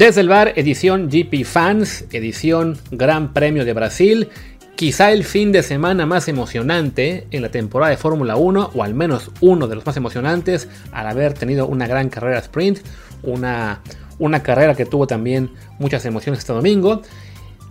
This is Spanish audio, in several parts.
Desde el bar, edición GP Fans, edición Gran Premio de Brasil. Quizá el fin de semana más emocionante en la temporada de Fórmula 1, o al menos uno de los más emocionantes, al haber tenido una gran carrera sprint, una, una carrera que tuvo también muchas emociones este domingo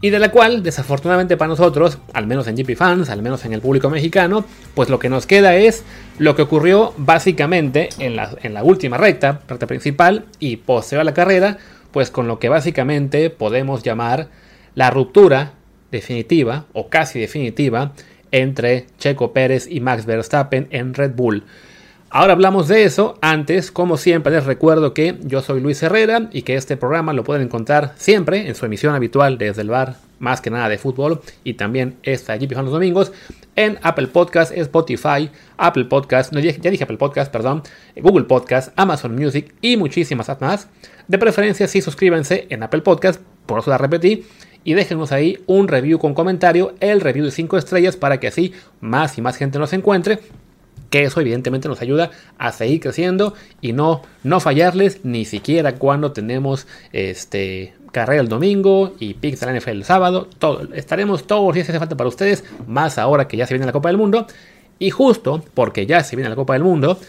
y de la cual, desafortunadamente para nosotros, al menos en GP Fans, al menos en el público mexicano, pues lo que nos queda es lo que ocurrió básicamente en la, en la última recta, recta principal y posterior a la carrera, pues con lo que básicamente podemos llamar la ruptura definitiva o casi definitiva entre Checo Pérez y Max Verstappen en Red Bull. Ahora hablamos de eso. Antes, como siempre, les recuerdo que yo soy Luis Herrera y que este programa lo pueden encontrar siempre en su emisión habitual desde el bar, más que nada de fútbol, y también esta GP los domingos, en Apple Podcast, Spotify, Apple Podcast, no, ya dije Apple Podcast, perdón, Google Podcast, Amazon Music y muchísimas más. De preferencia, sí, suscríbanse en Apple Podcast, por eso la repetí, y déjenos ahí un review con comentario, el review de 5 estrellas para que así más y más gente nos encuentre que eso evidentemente nos ayuda a seguir creciendo y no, no fallarles ni siquiera cuando tenemos este, carrera el domingo y Pixel NFL el sábado. Estaremos todos los días si hace falta para ustedes, más ahora que ya se viene la Copa del Mundo. Y justo porque ya se viene la Copa del Mundo,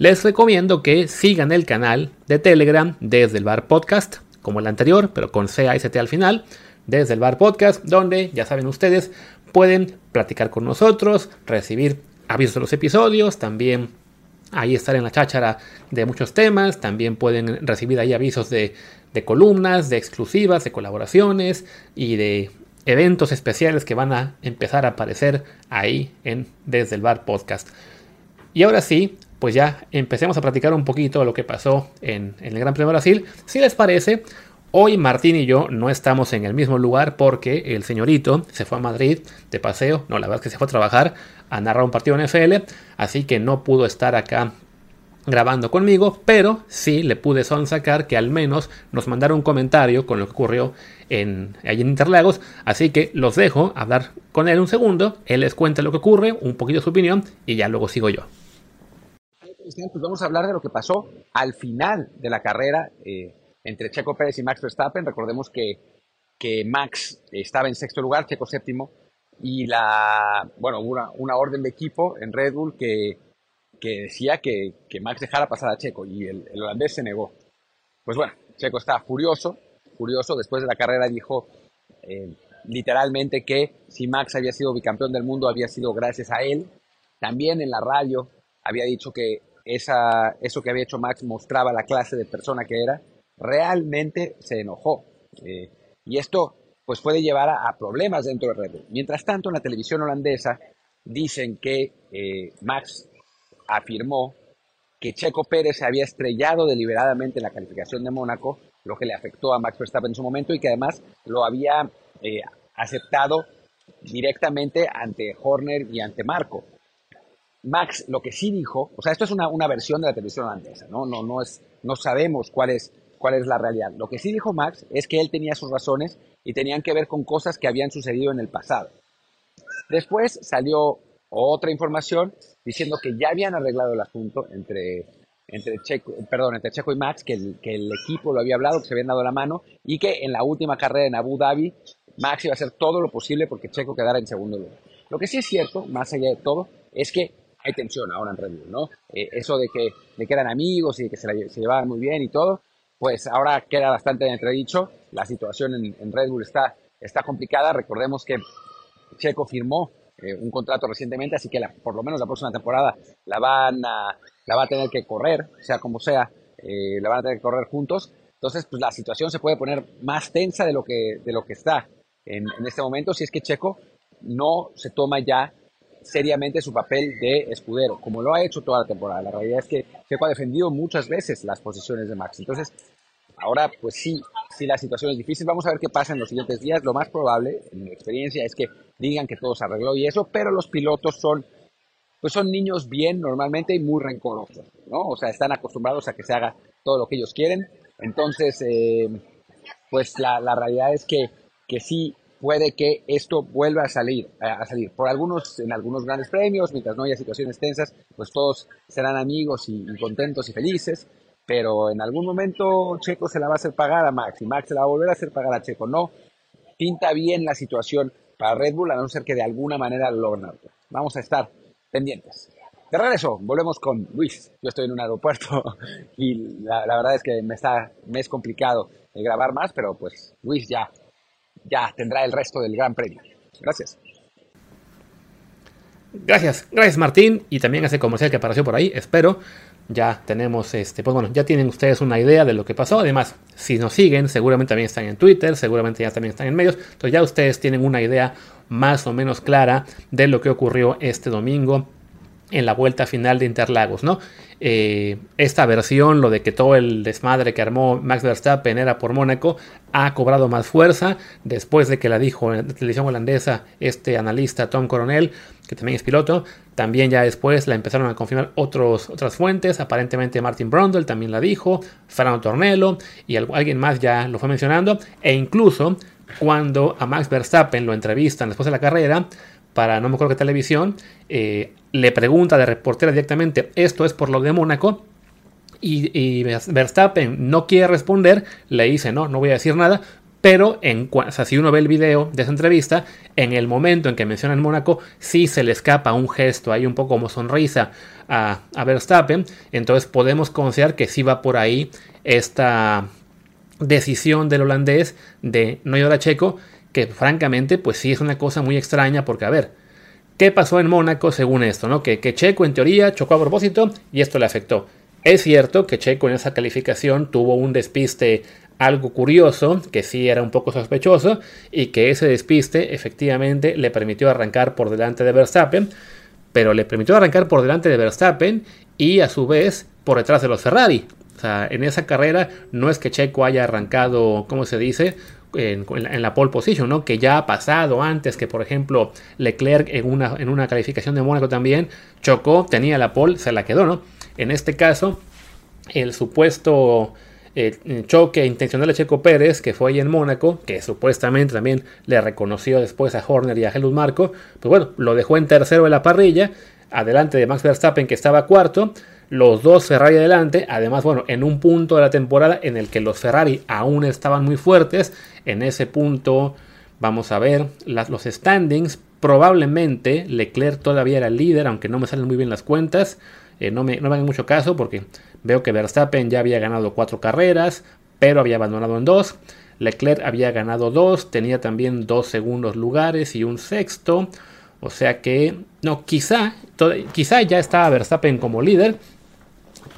les recomiendo que sigan el canal de Telegram desde el Bar Podcast, como el anterior, pero con CAST al final, desde el Bar Podcast, donde ya saben ustedes, pueden platicar con nosotros, recibir avisos de los episodios, también ahí estar en la cháchara de muchos temas, también pueden recibir ahí avisos de, columnas, de exclusivas, de colaboraciones y de eventos especiales que van a empezar a aparecer ahí en Desde el Bar Podcast. Y ahora sí, pues ya empecemos a platicar un poquito lo que pasó en, el Gran Premio de Brasil. Si les parece, Hoy Martín y yo no estamos en el mismo lugar porque el señorito se fue a Madrid de paseo, no, la verdad es que se fue a trabajar a narrar un partido en FL, así que no pudo estar acá grabando conmigo, pero sí le pude sonsacar que al menos nos mandara un comentario con lo que ocurrió en, allí en Interlagos, así que los dejo hablar con él un segundo, él les cuenta lo que ocurre, un poquito su opinión y ya luego sigo yo. Pues vamos a hablar de lo que pasó al final de la carrera. Eh entre Checo Pérez y Max Verstappen. Recordemos que, que Max estaba en sexto lugar, Checo séptimo, y la, bueno, una, una orden de equipo en Red Bull que, que decía que, que, Max dejara pasar a Checo y el, holandés se negó. Pues bueno, Checo está furioso, furioso. Después de la carrera dijo eh, literalmente que si Max había sido bicampeón del mundo había sido gracias a él. También en la radio había dicho que esa, eso que había hecho Max mostraba la clase de persona que era realmente se enojó. Eh, y esto pues puede llevar a, problemas dentro de Red Bull. Mientras tanto, en la televisión holandesa dicen que eh, Max afirmó que Checo Pérez se había estrellado deliberadamente en la calificación de Mónaco, lo que le afectó a Max Verstappen en su momento y que además lo había eh, aceptado directamente ante Horner y ante Marco. Max lo que sí dijo, o sea, esto es una, una versión de la televisión holandesa, ¿no? No, no, es, no sabemos cuál es cuál es la realidad. Lo que sí dijo Max es que él tenía sus razones y tenían que ver con cosas que habían sucedido en el pasado. Después salió otra información diciendo que ya habían arreglado el asunto entre, entre, Checo, perdón, entre Checo y Max, que el, que el equipo lo había hablado, que se habían dado la mano y que en la última carrera en Abu Dhabi Max iba a hacer todo lo posible porque Checo quedara en segundo lugar. Lo que sí es cierto, más allá de todo, es que tensión ahora en Red Bull, ¿no? Eh, eso de que, de que eran amigos y de que se, se llevaban muy bien y todo, pues ahora queda bastante entredicho. La situación en, Red Bull está, está complicada. Recordemos que Checo firmó eh, un contrato recientemente, así que por lo menos la próxima temporada la van a, la va a tener que correr, sea como sea, eh, la van a tener que correr juntos. Entonces, pues la situación se puede poner más tensa de lo que, de lo que está en, en este momento si es que Checo no se toma ya seriamente su papel de escudero, como lo ha hecho toda la temporada. La realidad es que Checo ha defendido muchas veces las posiciones de Max. Entonces, ahora pues sí, sí la situación es difícil. Vamos a ver qué pasa en los siguientes días. Lo más probable, en mi experiencia, es que digan que todo se arregló y eso, pero los pilotos son pues son niños bien normalmente y muy rencorosos, ¿no? O sea, están acostumbrados a que se haga todo lo que ellos quieren. Entonces, eh, pues la, la realidad es que, que sí, puede que esto vuelva a salir, a salir. Por algunos, en algunos grandes premios, mientras no haya situaciones tensas, pues todos serán amigos y, contentos y felices. pero en algún momento Checo se la va a hacer pagar a Max y Max se la va a volver a hacer pagar a Checo. No, pinta bien la situación para Red Bull, a no ser que de alguna manera lo logren. Vamos a estar pendientes. De regreso, volvemos con Luis. Yo estoy en un aeropuerto y la, verdad es que me, está, me es complicado grabar más, pero pues Luis ya, ya tendrá el resto del Gran Premio. Gracias. Gracias, gracias Martín y también ese comercial que apareció por ahí, espero. Ya tenemos este, pues bueno, ya tienen ustedes una idea de lo que pasó. Además, si nos siguen, seguramente también están en Twitter, seguramente ya también están en medios. Entonces ya ustedes tienen una idea más o menos clara de lo que ocurrió este domingo en la vuelta final de Interlagos, ¿no? Eh, esta versión, lo de que todo el desmadre que armó Max Verstappen era por Mónaco, ha cobrado más fuerza después de que la dijo en la televisión holandesa este analista Tom Coronel, que también es piloto. También ya después la empezaron a confirmar otros, otras fuentes, aparentemente Martin Brundle también la dijo, Fernando Tornello y alguien más ya lo fue mencionando, e incluso cuando a Max Verstappen lo entrevistan después de la carrera, para no me acuerdo qué televisión, eh, le pregunta de reportera directamente, esto es por lo de Mónaco, y, Verstappen no quiere responder, le dice, no, no voy a decir nada, pero en, o si uno ve el video de esa entrevista, en el momento en que mencionan Mónaco, sí se le escapa un gesto ahí un poco como sonrisa a, a Verstappen, entonces podemos considerar que sí va por ahí esta decisión del holandés de no llevar a Checo, que francamente pues sí es una cosa muy extraña porque a ver, ¿qué pasó en Mónaco según esto? ¿no? Que, que Checo en teoría chocó a propósito y esto le afectó. Es cierto que Checo en esa calificación tuvo un despiste algo curioso, que sí era un poco sospechoso, y que ese despiste efectivamente le permitió arrancar por delante de Verstappen, pero le permitió arrancar por delante de Verstappen y a su vez por detrás de los Ferrari. O sea, en esa carrera no es que Checo haya arrancado, ¿cómo se dice? En, la, pole position, ¿no? Que ya ha pasado antes que, por ejemplo, Leclerc en una, en una calificación de Mónaco también chocó, tenía la pole, se la quedó, ¿no? En este caso, el supuesto eh, choque intencional de Checo Pérez, que fue ahí en Mónaco, que supuestamente también le reconoció después a Horner y a Helmut Marco, pues bueno, lo dejó en tercero de la parrilla, adelante de Max Verstappen que estaba cuarto, los dos Ferrari adelante, además, bueno, en un punto de la temporada en el que los Ferrari aún estaban muy fuertes, en ese punto vamos a ver los standings, probablemente Leclerc todavía era líder, aunque no me salen muy bien las cuentas, eh, no, me, no me hagan mucho caso porque veo que Verstappen ya había ganado cuatro carreras, pero había abandonado en dos. Leclerc había ganado dos, tenía también dos segundos lugares y un sexto. O sea que, no, quizá, quizá ya estaba Verstappen como líder,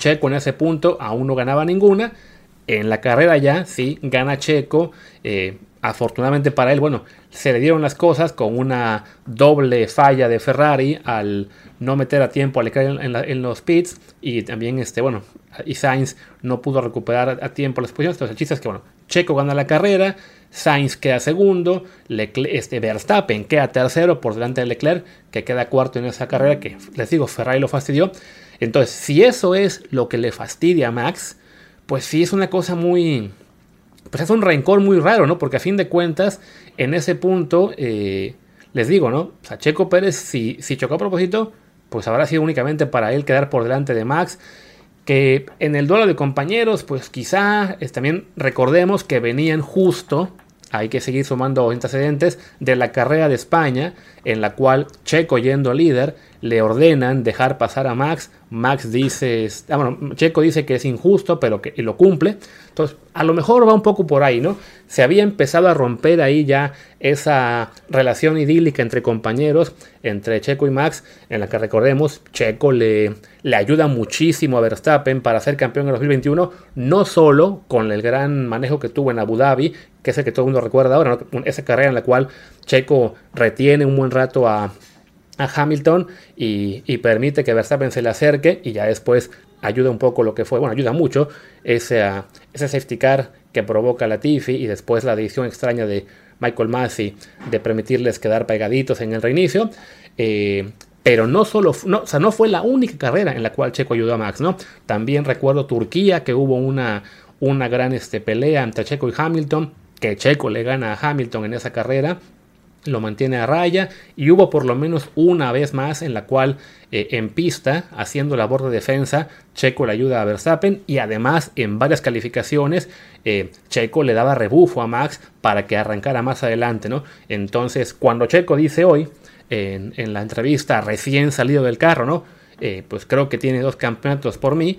Checo en ese punto aún no ganaba ninguna. En la carrera ya sí gana Checo. Eh, afortunadamente para él, bueno, se le dieron las cosas con una doble falla de Ferrari al no meter a tiempo a Leclerc en, los pits y también este, bueno, y Sainz no pudo recuperar a tiempo las posiciones. Entonces el chiste es que, bueno, Checo gana la carrera, Sainz queda segundo, Leclerc, este, Verstappen queda tercero por delante de Leclerc, que queda cuarto en esa carrera, que les digo, Ferrari lo fastidió. Entonces, si eso es lo que le fastidia a Max, pues sí es una cosa muy... Pues es un rencor muy raro, ¿no? Porque a fin de cuentas, en ese punto, eh, les digo, ¿no? O sea, Checo Pérez, si, si chocó a propósito, pues habrá sido únicamente para él quedar por delante de Max. Que en el duelo de compañeros, pues quizá también recordemos que venían justo hay que seguir sumando antecedentes de la carrera de España, en la cual Checo yendo líder le ordenan dejar pasar a Max. Max dice, ah, bueno, Checo dice que es injusto, pero que lo cumple. Entonces, a lo mejor va un poco por ahí, ¿no? Se había empezado a romper ahí ya esa relación idílica entre compañeros, entre Checo y Max, en la que recordemos, Checo le, le ayuda muchísimo a Verstappen para ser campeón en 2021, no solo con el gran manejo que tuvo en Abu Dhabi, que es el que todo el mundo recuerda ahora, esa carrera en la cual Checo retiene un buen rato a, Hamilton y, permite que Verstappen se le acerque y ya después ayuda un poco lo que fue, bueno, ayuda mucho ese, ese safety car que provoca la Tiffy y después la decisión extraña de Michael Massey de permitirles quedar pegaditos en el reinicio. Eh, pero no solo, no, o sea, no fue la única carrera en la cual Checo ayudó a Max, ¿no? También recuerdo Turquía, que hubo una, una gran este, pelea entre Checo y Hamilton, que Checo le gana a Hamilton en esa carrera. lo mantiene a raya y hubo por lo menos una vez más en la cual eh, en pista, haciendo labor de defensa, Checo le ayuda a Verstappen y además en varias calificaciones eh, Checo le daba rebufo a Max para que arrancara más adelante, ¿no? Entonces cuando Checo dice hoy en, la entrevista recién salido del carro, ¿no? Eh, pues creo que tiene dos campeonatos por mí,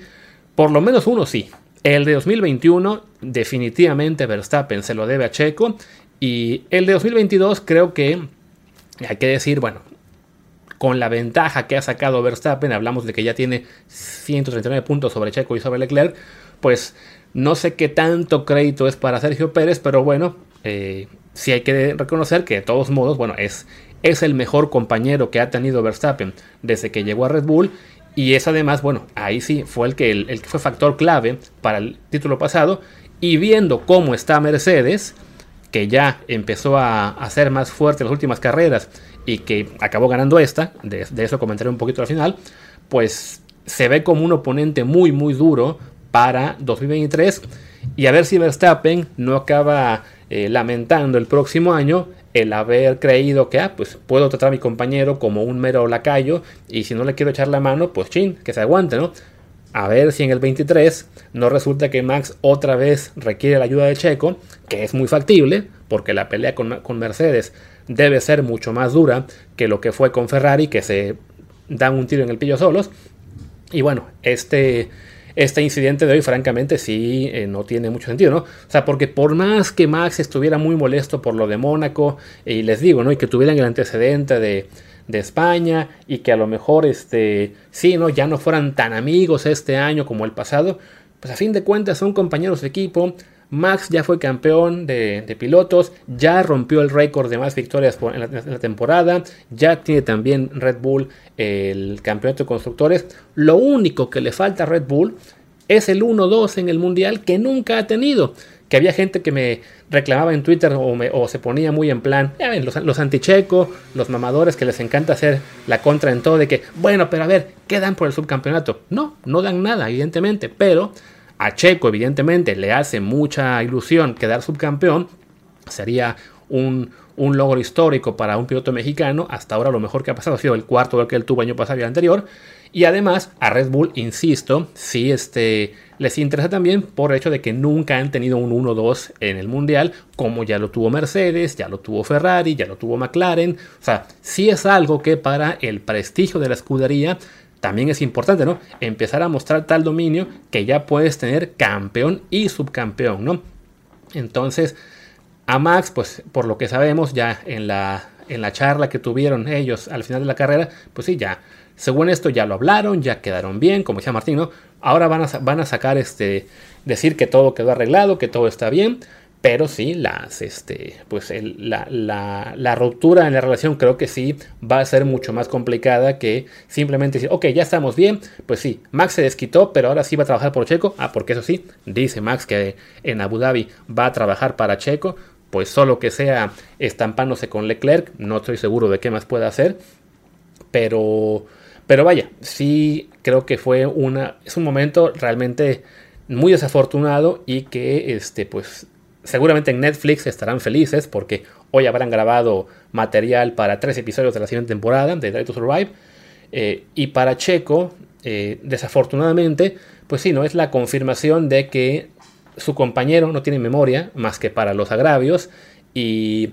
por lo menos uno sí. El de 2021 definitivamente Verstappen se lo debe a Checo y el de 2022 creo que hay que decir, bueno, con la ventaja que ha sacado Verstappen, hablamos de que ya tiene 139 puntos sobre Checo y sobre Leclerc, pues no sé qué tanto crédito es para Sergio Pérez, pero bueno, eh, sí hay que reconocer que de todos modos, bueno, es, es el mejor compañero que ha tenido Verstappen desde que llegó a Red Bull. Y es además, bueno, ahí sí fue el que, el, que fue factor clave para el título pasado. Y viendo cómo está Mercedes, que ya empezó a, hacer más fuerte en las últimas carreras y que acabó ganando esta, de, eso comentaré un poquito al final, pues se ve como un oponente muy muy duro para 2023 y a ver si Verstappen no acaba eh, lamentando el próximo año el haber creído que ah, pues puedo tratar a mi compañero como un mero lacayo y si no le quiero echar la mano, pues chin, que se aguante, ¿no? A ver si en el 23 no resulta que Max otra vez requiere la ayuda de Checo, que es muy factible, porque la pelea con, Mercedes debe ser mucho más dura que lo que fue con Ferrari, que se dan un tiro en el pillo solos. Y bueno, este, este incidente de hoy, francamente, sí eh, no tiene mucho sentido, ¿no? O sea, porque por más que Max estuviera muy molesto por lo de Mónaco, y les digo, ¿no? Y que tuvieran el antecedente de de España y que a lo mejor este sí, no ya no fueran tan amigos este año como el pasado, pues a fin de cuentas son compañeros de equipo. Max ya fue campeón de, pilotos, ya rompió el récord de más victorias en, la, temporada, ya tiene también Red Bull el campeonato de constructores. Lo único que le falta a Red Bull es el 1-2 en el mundial que nunca ha tenido que había gente que me reclamaba en Twitter o, se ponía muy en plan, ya ven, los, los anticheco, los mamadores que les encanta hacer la contra en todo de que, bueno, pero a ver, ¿qué dan por el subcampeonato? No, no dan nada, evidentemente, pero a Checo, evidentemente, le hace mucha ilusión quedar subcampeón, sería un, un logro histórico para un piloto mexicano. Hasta ahora lo mejor que ha pasado ha sido el cuarto que él tuvo año pasado y el anterior. Y además a Red Bull, insisto, sí este, les interesa también por el hecho de que nunca han tenido un 1-2 en el Mundial, como ya lo tuvo Mercedes, ya lo tuvo Ferrari, ya lo tuvo McLaren. O sea, sí es algo que para el prestigio de la escudería también es importante, ¿no? Empezar a mostrar tal dominio que ya puedes tener campeón y subcampeón, ¿no? Entonces, a Max, pues por lo que sabemos ya en la, en la charla que tuvieron ellos al final de la carrera, pues sí, ya según esto ya lo hablaron, ya quedaron bien, como decía Martín, ¿no? Ahora van a, van a sacar este, decir que todo quedó arreglado, que todo está bien, pero sí, las, este, pues la, la, ruptura en la relación creo que sí va a ser mucho más complicada que simplemente decir, ok, ya estamos bien, pues sí, Max se desquitó, pero ahora sí va a trabajar por Checo, ah, porque eso sí, dice Max que en Abu Dhabi va a trabajar para Checo, pues solo que sea estampándose con Leclerc, no estoy seguro de qué más pueda hacer, pero pero vaya, sí creo que fue una, es un momento realmente muy desafortunado y que este, pues seguramente en Netflix estarán felices porque hoy habrán grabado material para tres episodios de la siguiente temporada de Drive to Survive. Eh, y para Checo, eh, desafortunadamente, pues sí, no es la confirmación de que su compañero no tiene memoria más que para los agravios y,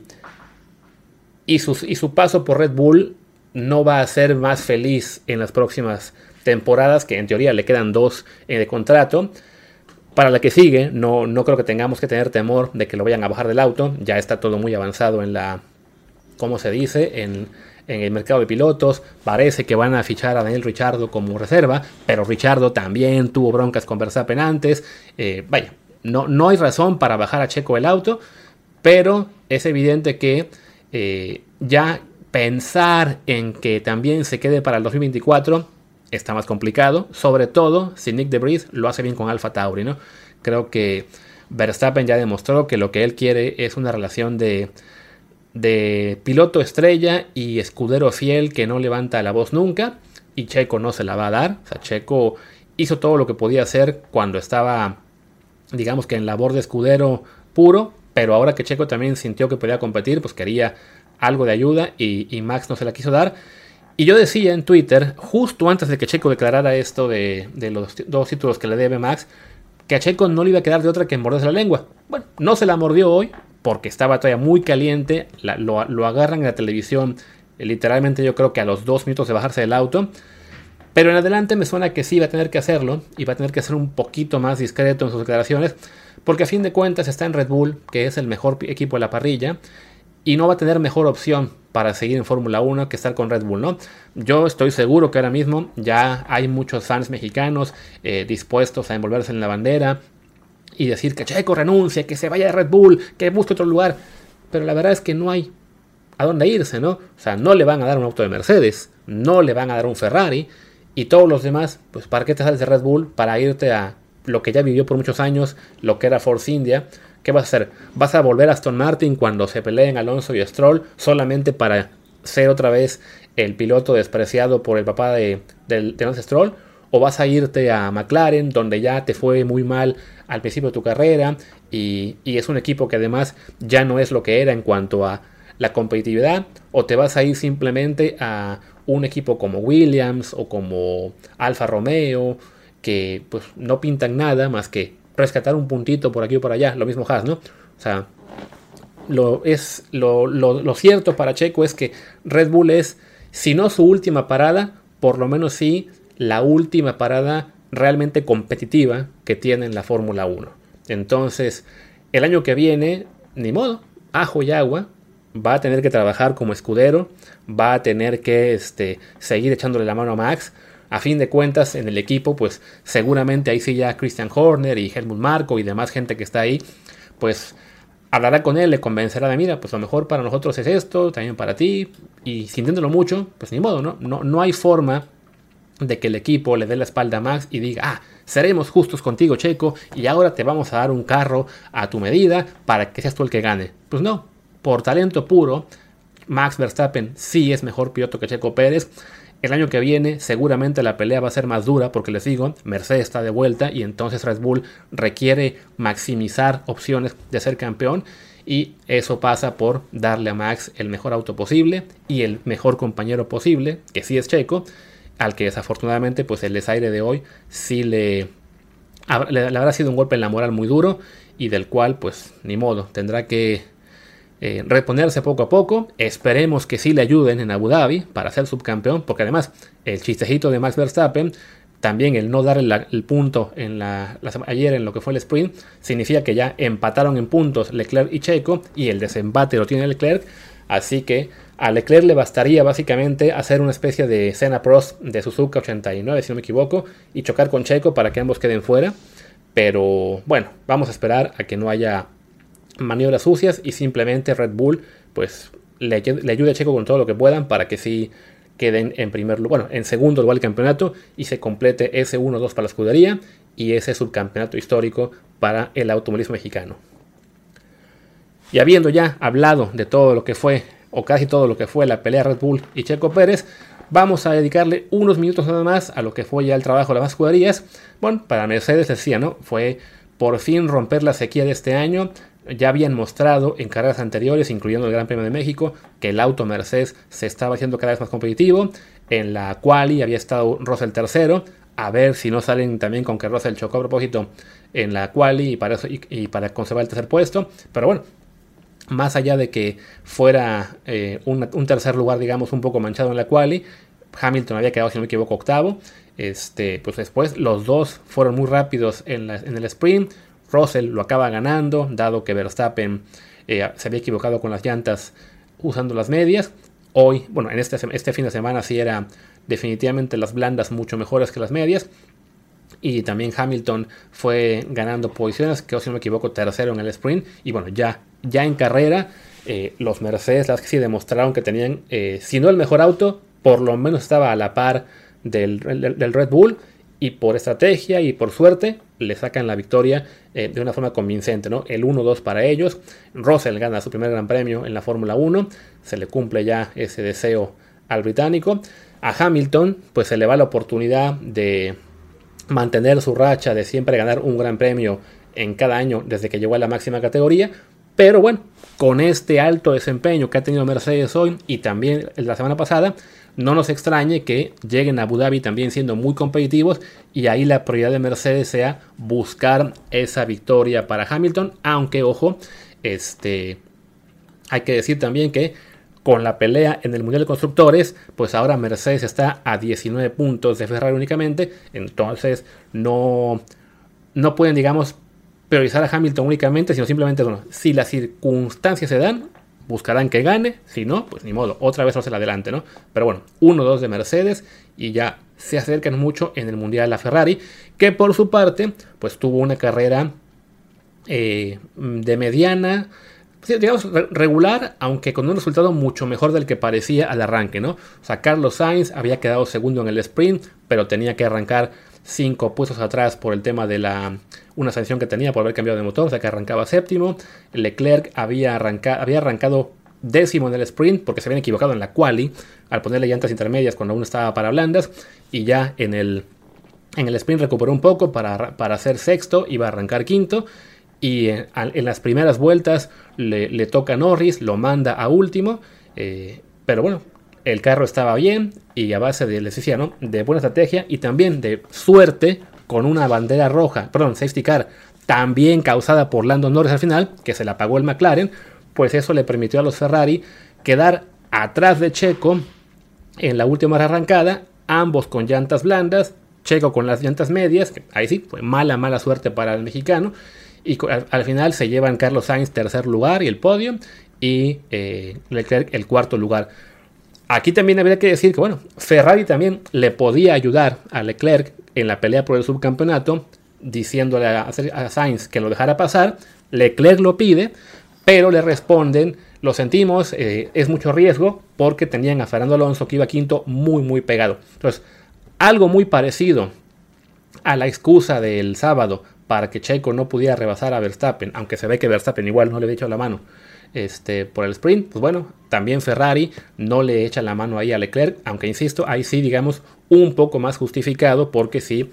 y, y su paso por Red Bull no va a ser más feliz en las próximas temporadas, que en teoría le quedan dos de contrato. Para la que sigue, no, no creo que tengamos que tener temor de que lo vayan a bajar del auto. Ya está todo muy avanzado en la, ¿cómo se dice? En, el mercado de pilotos. Parece que van a fichar a Daniel Richardo como reserva, pero Richardo también tuvo broncas con Verstappen antes. Eh, vaya, no, no hay razón para bajar a Checo el auto, pero es evidente que eh, ya pensar en que también se quede para el 2024 está más complicado, sobre todo si Nick DeBris lo hace bien con Alfa Tauri, ¿no? Creo que Verstappen ya demostró que lo que él quiere es una relación de, de piloto estrella y escudero fiel que no levanta la voz nunca y Checo no se la va a dar, o sea, Checo hizo todo lo que podía hacer cuando estaba digamos que en labor de escudero puro, pero ahora que Checo también sintió que podía competir, pues quería algo de ayuda y, Max no se la quiso dar. Y yo decía en Twitter, justo antes de que Checo declarara esto de, los dos títulos que le debe Max, que a Checo no le iba a quedar de otra que morderse la lengua. Bueno, no se la mordió hoy porque estaba todavía muy caliente, lo, lo, agarran en la televisión literalmente yo creo que a los dos minutos de bajarse del auto. Pero en adelante me suena que sí va a tener que hacerlo y va a tener que ser un poquito más discreto en sus declaraciones, porque a fin de cuentas está en Red Bull, que es el mejor equipo de la parrilla, y no va a tener mejor opción para seguir en Fórmula 1 que estar con Red Bull, ¿no? Yo estoy seguro que ahora mismo ya hay muchos fans mexicanos eh, dispuestos a envolverse en la bandera y decir que Checo renuncie, que se vaya de Red Bull, que busque otro lugar, pero la verdad es que no hay a dónde irse, ¿no? O sea, no le van a dar un auto de Mercedes, no le van a dar un Ferrari, y todos los demás, pues ¿para qué te sales de Red Bull? Para irte a lo que ya vivió por muchos años, lo que era Force India. ¿Qué vas a hacer? ¿Vas a volver a Aston Martin cuando se peleen Alonso y Stroll solamente para ser otra vez el piloto despreciado por el papá de, de, Lance Stroll? ¿O vas a irte a McLaren donde ya te fue muy mal al principio de tu carrera y, y es un equipo que además ya no es lo que era en cuanto a la competitividad? ¿O te vas a ir simplemente a un equipo como Williams o como Alfa Romeo, que pues no pintan nada más que rescatar un puntito por aquí o por allá, lo mismo Haas, ¿no? O sea, lo, es, lo, lo, cierto para Checo es que Red Bull es, si no su última parada, por lo menos sí la última parada realmente competitiva que tiene en la Fórmula 1. Entonces, el año que viene, ni modo, ajo y agua, va a tener que trabajar como escudero, va a tener que este, seguir echándole la mano a Max. A fin de cuentas, en el equipo, pues seguramente ahí sí ya Christian Horner y Helmut Marco y demás gente que está ahí, pues hablará con él, le convencerá de, mira, pues lo mejor para nosotros es esto, también para ti, y sintiéndolo mucho, pues ni modo, ¿no? No, no hay forma de que el equipo le dé la espalda a Max y diga, ah, seremos justos contigo, Checo, y ahora te vamos a dar un carro a tu medida para que seas tú el que gane. Pues no, por talento puro, Max Verstappen sí es mejor piloto que Checo Pérez. El año que viene seguramente la pelea va a ser más dura porque les digo, Mercedes está de vuelta y entonces Red Bull requiere maximizar opciones de ser campeón y eso pasa por darle a Max el mejor auto posible y el mejor compañero posible, que sí es Checo, al que desafortunadamente pues el desaire de hoy sí le, le, le habrá sido un golpe en la moral muy duro y del cual pues ni modo, tendrá que eh, reponerse poco a poco. Esperemos que sí le ayuden en Abu Dhabi para ser subcampeón, porque además el chistejito de Max Verstappen, también el no dar el, punto en la, ayer en lo que fue el sprint, significa que ya empataron en puntos Leclerc y Checo y el desempate lo tiene Leclerc. Así que a Leclerc le bastaría básicamente hacer una especie de Senna Prost de Suzuka 89, si no me equivoco, y chocar con Checo para que ambos queden fuera. Pero bueno, vamos a esperar a que no haya maniobras sucias y simplemente Red Bull pues le, ayude a Checo con todo lo que puedan para que sí queden en primer lugar, bueno, en segundo lugar el campeonato y se complete ese 1-2 para la escudería y ese subcampeonato histórico para el automovilismo mexicano. Y habiendo ya hablado de todo lo que fue, o casi todo lo que fue la pelea Red Bull y Checo Pérez, vamos a dedicarle unos minutos nada más a lo que fue ya el trabajo de las escuderías. Bueno, para Mercedes decía, ¿no? Fue por fin romper la sequía de este año, ya habían mostrado en carreras anteriores, incluyendo el Gran Premio de México, que el auto Mercedes se estaba haciendo cada vez más competitivo. En la quali había estado Russell tercero. A ver si no salen también con que Russell chocó a propósito en la quali y para, conservar el tercer puesto. Pero bueno, más allá de que fuera eh, un, tercer lugar, digamos, un poco manchado en la quali, Hamilton había quedado, si no me equivoco, octavo. Este, pues después los dos fueron muy rápidos en el sprint. Russell lo acaba ganando, dado que Verstappen eh, se había equivocado con las llantas usando las medias. Hoy, bueno, en este, este fin de semana sí era definitivamente las blandas mucho mejores que las medias. Y también Hamilton fue ganando posiciones, que si no me equivoco, tercero en el sprint. Y bueno, ya, ya en carrera, eh, los Mercedes, las que sí demostraron que tenían, eh, si no el mejor auto, por lo menos estaba a la par del Red Bull y por estrategia y por suerte le sacan la victoria eh, de una forma convincente, ¿no? El 1-2 para ellos. Russell gana su primer gran premio en la Fórmula 1, se le cumple ya ese deseo al británico. A Hamilton, pues se le va la oportunidad de mantener su racha de siempre ganar un gran premio en cada año desde que llegó a la máxima categoría, Pero bueno, con este alto desempeño que ha tenido Mercedes hoy y también la semana pasada, no nos extrañe que lleguen a Abu Dhabi también siendo muy competitivos y ahí la prioridad de Mercedes sea buscar esa victoria para Hamilton, aunque ojo, este hay que decir también que con la pelea en el Mundial de Constructores, pues ahora Mercedes está a 19 puntos de Ferrari únicamente, entonces no, no pueden, digamos, priorizar a Hamilton únicamente, sino simplemente, bueno, si las circunstancias se dan, buscarán que gane, si no, pues ni modo, otra vez hacia adelante, ¿no? Pero bueno, 1-2 de Mercedes y ya se acercan mucho en el Mundial la Ferrari, que por su parte, pues tuvo una carrera eh, de mediana, digamos, regular, aunque con un resultado mucho mejor del que parecía al arranque, ¿no? O sea, Carlos Sainz había quedado segundo en el sprint, pero tenía que arrancar cinco puestos atrás por el tema de la una sanción que tenía por haber cambiado de motor, o sea que arrancaba séptimo. Leclerc había, había arrancado décimo en el sprint porque se habían equivocado en la quali al ponerle llantas intermedias cuando aún estaba para blandas y ya en el, en el sprint recuperó un poco para, para hacer sexto, iba a arrancar quinto y en, las primeras vueltas le, toca Norris, lo manda a último, eh, pero bueno, el carro estaba bien y a base de, les decía, ¿no? de buena estrategia y también de suerte con una bandera roja, perdón, safety car, también causada por Lando Norris al final, que se la pagó el McLaren, pues eso le permitió a los Ferrari quedar atrás de Checo en la última arrancada, ambos con llantas blandas, Checo con las llantas medias, ahí sí, fue mala, mala suerte para el mexicano, y al, final se llevan Carlos Sainz tercer lugar y el podio. Y eh, Leclerc el cuarto lugar. Aquí también habría que decir que, bueno, Ferrari también le podía ayudar a Leclerc en la pelea por el subcampeonato, diciéndole a, Sainz que lo dejara pasar. Leclerc lo pide, pero le responden, lo sentimos, eh, es mucho riesgo, porque tenían a Fernando Alonso que iba quinto muy, muy pegado. Entonces, algo muy parecido a la excusa del sábado para que Checo no pudiera rebasar a Verstappen, aunque se ve que Verstappen igual no le echa la mano este, por el sprint, pues bueno, también Ferrari no le echa la mano ahí a Leclerc, aunque insisto, ahí sí digamos un poco más justificado porque sí,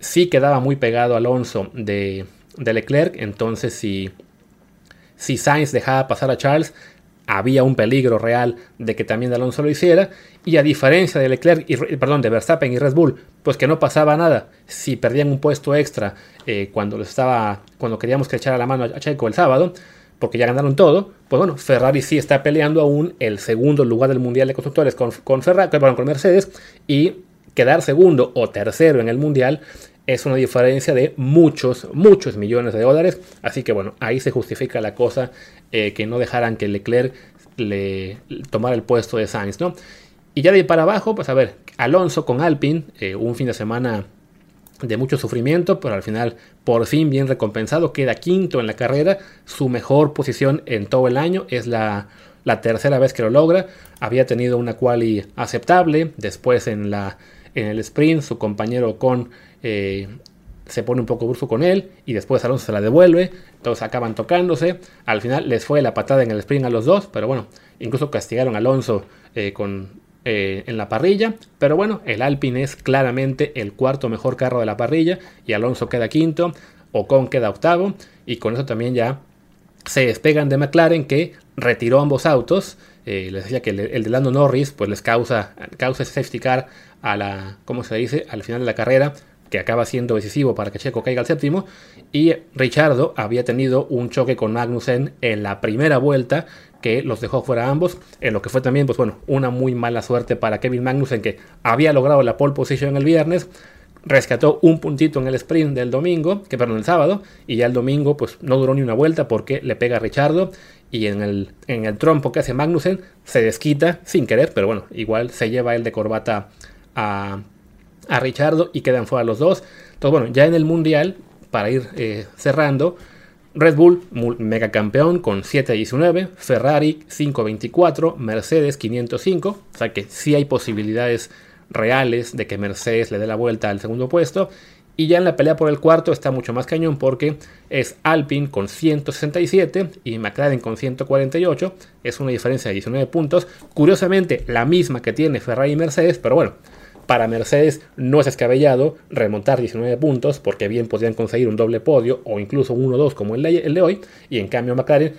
sí quedaba muy pegado Alonso de, de Leclerc, entonces si, si Sainz dejaba pasar a Charles, había un peligro real de que también Alonso lo hiciera. Y a diferencia de Leclerc, y, perdón, de Verstappen y Red Bull, pues que no pasaba nada. Si perdían un puesto extra eh, cuando, estaba, cuando queríamos que echara la mano a Checo el sábado, porque ya ganaron todo, pues bueno, Ferrari sí está peleando aún el segundo lugar del Mundial de Constructores con, con, Ferrari, con Mercedes. Y quedar segundo o tercero en el Mundial es una diferencia de muchos, muchos millones de dólares. Así que bueno, ahí se justifica la cosa eh, que no dejaran que Leclerc le tomara el puesto de Sainz, ¿no? Y ya de ahí para abajo, pues a ver, Alonso con Alpine, eh, un fin de semana de mucho sufrimiento, pero al final por fin bien recompensado, queda quinto en la carrera, su mejor posición en todo el año, es la, tercera vez que lo logra, había tenido una quali aceptable, después en, la, en el sprint su compañero con eh, se pone un poco brusco con él y después Alonso se la devuelve, todos acaban tocándose, al final les fue la patada en el sprint a los dos, pero bueno, incluso castigaron a Alonso eh, con, eh, en la parrilla, pero bueno, el Alpine es claramente el cuarto mejor carro de la parrilla y Alonso queda quinto, Ocon queda octavo y con eso también ya se despegan de McLaren que retiró ambos autos, les decía que el, de Lando Norris pues les causa, causa safety car a la, ¿cómo se dice?, al final de la carrera, que acaba siendo decisivo para que Checo caiga al séptimo. Y Richardo había tenido un choque con Magnussen en la primera vuelta que los dejó fuera ambos, en lo que fue también, pues bueno, una muy mala suerte para Kevin Magnussen que había logrado la pole position el viernes, rescató un puntito en el sprint del domingo, que perdón, el sábado, y ya el domingo pues no duró ni una vuelta porque le pega a Richardo y en el, en el trompo que hace Magnussen se desquita sin querer, pero bueno, igual se lleva él de corbata a, a Richardo y quedan fuera los dos. Entonces, bueno, ya en el Mundial, para ir eh, cerrando, Red Bull, mega campeón con 7.19, Ferrari 5.24, Mercedes 505, o sea que sí hay posibilidades reales de que Mercedes le dé la vuelta al segundo puesto. Y ya en la pelea por el cuarto está mucho más cañón porque es Alpine con 167 y McLaren con 148. Es una diferencia de 19 puntos. Curiosamente, la misma que tiene Ferrari y Mercedes, pero bueno, para Mercedes no es escabellado remontar 19 puntos porque bien podrían conseguir un doble podio o incluso 1-2 como el de, hoy. Y en cambio McLaren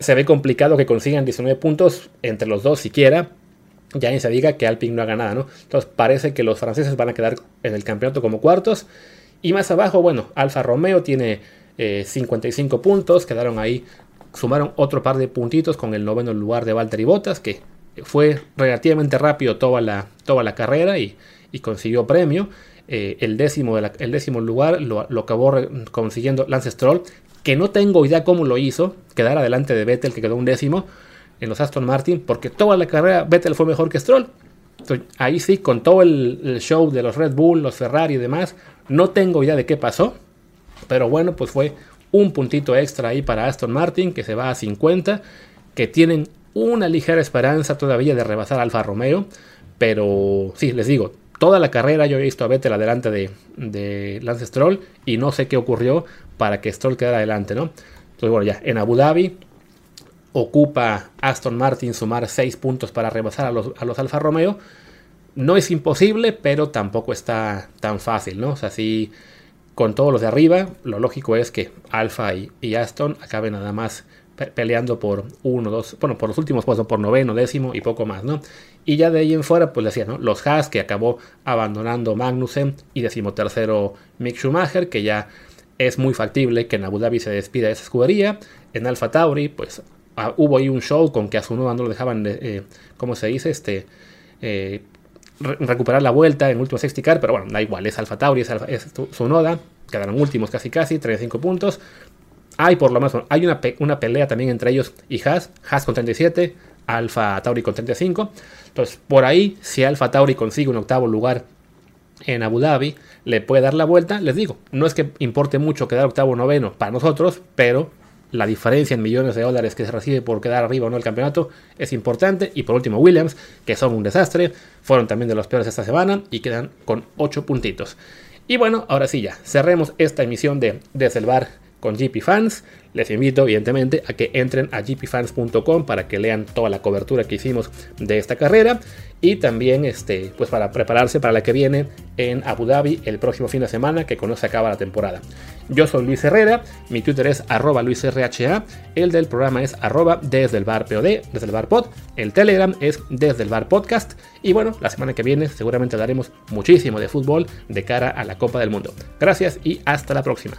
se ve complicado que consigan 19 puntos entre los dos siquiera. Ya ni se diga que Alpine no haga nada, ¿no? Entonces parece que los franceses van a quedar en el campeonato como cuartos. Y más abajo, bueno, Alfa Romeo tiene 55 eh, puntos, quedaron ahí, sumaron otro par de puntitos con el noveno lugar de Valtteri Bottas, que fue relativamente rápido toda la, toda la carrera y, consiguió premio. Eh, el, décimo el décimo lugar lo, lo, acabó consiguiendo Lance Stroll, que no tengo idea cómo lo hizo, quedar adelante de Vettel, que quedó un décimo en los Aston Martin, porque toda la carrera Vettel fue mejor que Stroll. ahí sí, con todo el, show de los Red Bull, los Ferrari y demás, no tengo idea de qué pasó, pero bueno, pues fue un puntito extra ahí para Aston Martin, que se va a 50, que tienen una ligera esperanza todavía de rebasar Alfa Romeo, pero sí, les digo, toda la carrera yo he visto a Vettel adelante de, de Lance Stroll y no sé qué ocurrió para que Stroll quedara adelante, ¿no? Entonces, bueno, ya en Abu Dhabi ocupa Aston Martin sumar 6 puntos para rebasar a los, a los Alfa Romeo. No es imposible, pero tampoco está tan fácil, ¿no? O sea, si con todos los de arriba, lo lógico es que Alfa y, Aston acaben nada más peleando por uno, dos, bueno, por los últimos puestos, por noveno, décimo y poco más, ¿no? Y ya de ahí en fuera, pues decía, ¿no? Los Haas que acabó abandonando Magnussen y decimotercero Mick Schumacher, que ya es muy factible que en Abu Dhabi se despida de esa escudería. En Alfa Tauri, pues ah, hubo ahí un show con que a su no lo dejaban, de, eh, ¿cómo se dice? Este, eh, recuperar la vuelta en último safety car, pero bueno, da igual, es Alfa Tauri, es, su noda, quedaron últimos casi casi, 35 puntos. Hay por lo menos, hay una, una pelea también entre ellos y Haas, Haas con 37, Alfa Tauri con 35. Entonces, por ahí, si Alfa Tauri consigue un octavo lugar en Abu Dhabi, le puede dar la vuelta. Les digo, no es que importe mucho quedar octavo o noveno para nosotros, pero la diferencia en millones de dólares que se recibe por quedar arriba o no el campeonato es importante. Y por último, Williams, que son un desastre, fueron también de los peores esta semana y quedan con 8 puntitos. Y bueno, ahora sí ya, cerremos esta emisión de Desde el con GP Fans. Les invito, evidentemente, a que entren a gpfans.com para que lean toda la cobertura que hicimos de esta carrera y también este, pues para prepararse para la que viene en Abu Dhabi el próximo fin de semana, que con se acaba la temporada. Yo soy Luis Herrera, mi Twitter es arroba luisrha, el del programa es arroba desde el bar POD, desde el bar pod, el Telegram es desde el bar podcast y bueno, la semana que viene seguramente hablaremos muchísimo de fútbol de cara a la Copa del Mundo. Gracias y hasta la próxima.